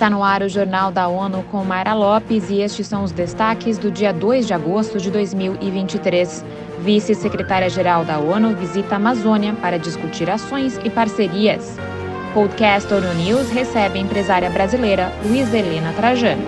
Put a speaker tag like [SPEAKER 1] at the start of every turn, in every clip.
[SPEAKER 1] Está no ar o Jornal da ONU com Mayra Lopes e estes são os destaques do dia 2 de agosto de 2023. Vice-secretária-geral da ONU visita a Amazônia para discutir ações e parcerias. Podcast ONU News recebe a empresária brasileira Luiz Helena Trajano.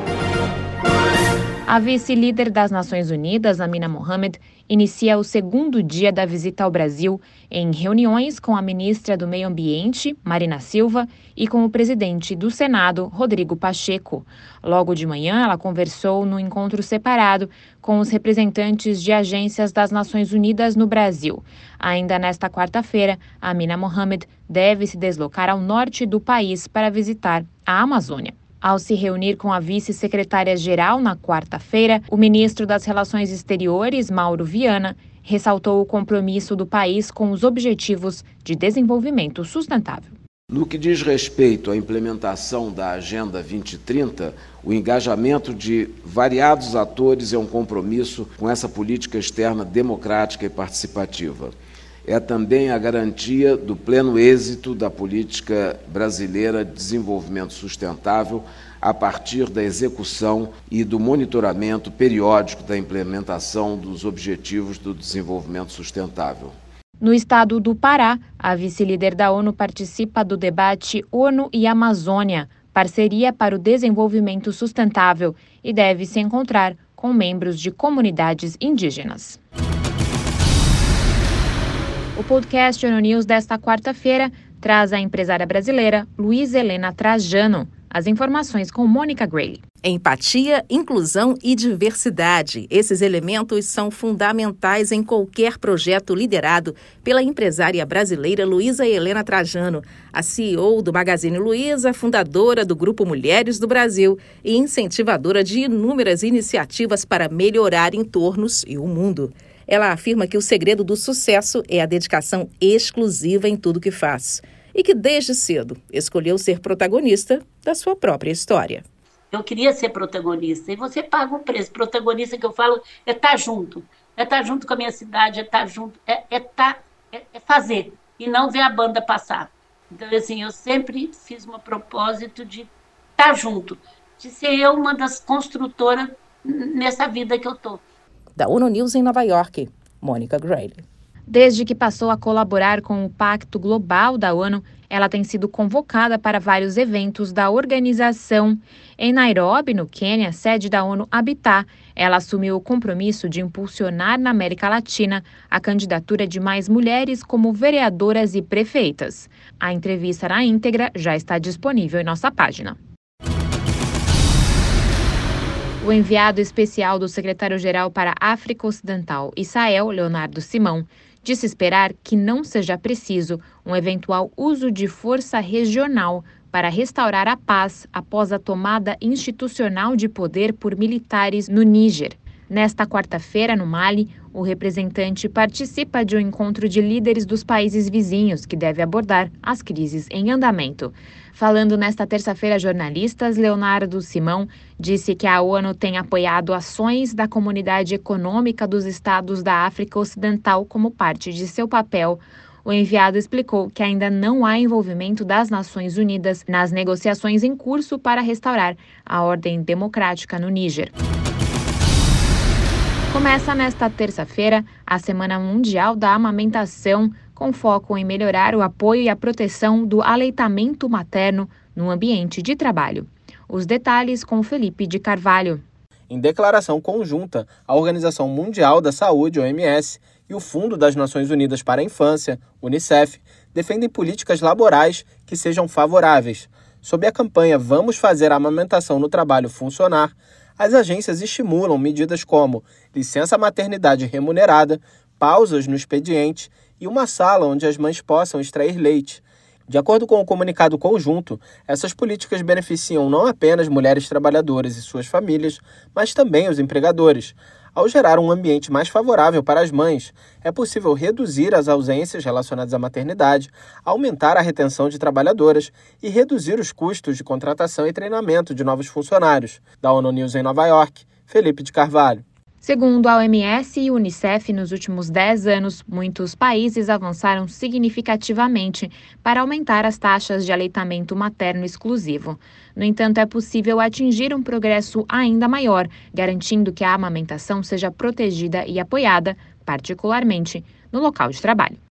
[SPEAKER 1] A vice-líder das Nações Unidas, Amina Mohamed, inicia o segundo dia da visita ao Brasil em reuniões com a ministra do Meio Ambiente, Marina Silva, e com o presidente do Senado, Rodrigo Pacheco. Logo de manhã, ela conversou no encontro separado com os representantes de agências das Nações Unidas no Brasil. Ainda nesta quarta-feira, Amina Mohamed deve se deslocar ao norte do país para visitar a Amazônia. Ao se reunir com a vice-secretária-geral na quarta-feira, o ministro das Relações Exteriores, Mauro Viana, ressaltou o compromisso do país com os Objetivos de Desenvolvimento Sustentável.
[SPEAKER 2] No que diz respeito à implementação da Agenda 2030, o engajamento de variados atores é um compromisso com essa política externa democrática e participativa é também a garantia do pleno êxito da política brasileira de desenvolvimento sustentável a partir da execução e do monitoramento periódico da implementação dos Objetivos do Desenvolvimento Sustentável.
[SPEAKER 1] No estado do Pará, a vice-líder da ONU participa do debate ONU e Amazônia, parceria para o desenvolvimento sustentável, e deve se encontrar com membros de comunidades indígenas. O podcast ONU News desta quarta-feira traz a empresária brasileira Luiz Helena Trajano. As informações com Mônica Gray.
[SPEAKER 3] Empatia, inclusão e diversidade. Esses elementos são fundamentais em qualquer projeto liderado pela empresária brasileira Luísa Helena Trajano, a CEO do Magazine Luiza, fundadora do Grupo Mulheres do Brasil e incentivadora de inúmeras iniciativas para melhorar entornos e o mundo. Ela afirma que o segredo do sucesso é a dedicação exclusiva em tudo que faz e que desde cedo escolheu ser protagonista da sua própria história.
[SPEAKER 4] Eu queria ser protagonista e você paga o preço. Protagonista que eu falo é estar tá junto, é estar tá junto com a minha cidade, é estar tá junto, é, é, tá, é, é fazer e não ver a banda passar. Então, assim, eu sempre fiz um propósito de estar junto, de ser eu uma das construtoras nessa vida que eu estou.
[SPEAKER 3] Da ONU News em Nova York, Mônica Grayle.
[SPEAKER 1] Desde que passou a colaborar com o Pacto Global da ONU, ela tem sido convocada para vários eventos da organização. Em Nairobi, no Quênia, sede da ONU Habitat, ela assumiu o compromisso de impulsionar na América Latina a candidatura de mais mulheres como vereadoras e prefeitas. A entrevista na íntegra já está disponível em nossa página. O enviado especial do secretário-geral para a África Ocidental Sahel, Leonardo Simão, disse esperar que não seja preciso um eventual uso de força regional para restaurar a paz após a tomada institucional de poder por militares no Níger. Nesta quarta-feira, no Mali, o representante participa de um encontro de líderes dos países vizinhos que deve abordar as crises em andamento. Falando nesta terça-feira a jornalistas, Leonardo Simão disse que a ONU tem apoiado ações da Comunidade Econômica dos Estados da África Ocidental como parte de seu papel o enviado explicou que ainda não há envolvimento das Nações Unidas nas negociações em curso para restaurar a ordem democrática no Níger. Começa nesta terça-feira a Semana Mundial da Amamentação, com foco em melhorar o apoio e a proteção do aleitamento materno no ambiente de trabalho. Os detalhes com Felipe de Carvalho.
[SPEAKER 5] Em declaração conjunta, a Organização Mundial da Saúde, OMS, e o Fundo das Nações Unidas para a Infância, UNICEF, defendem políticas laborais que sejam favoráveis. Sob a campanha Vamos Fazer a Amamentação no Trabalho Funcionar, as agências estimulam medidas como licença maternidade remunerada, pausas no expediente e uma sala onde as mães possam extrair leite. De acordo com o comunicado conjunto, essas políticas beneficiam não apenas mulheres trabalhadoras e suas famílias, mas também os empregadores. Ao gerar um ambiente mais favorável para as mães, é possível reduzir as ausências relacionadas à maternidade, aumentar a retenção de trabalhadoras e reduzir os custos de contratação e treinamento de novos funcionários. Da ONU News em Nova York, Felipe de Carvalho.
[SPEAKER 1] Segundo a OMS e Unicef, nos últimos 10 anos, muitos países avançaram significativamente para aumentar as taxas de aleitamento materno exclusivo. No entanto, é possível atingir um progresso ainda maior, garantindo que a amamentação seja protegida e apoiada, particularmente no local de trabalho.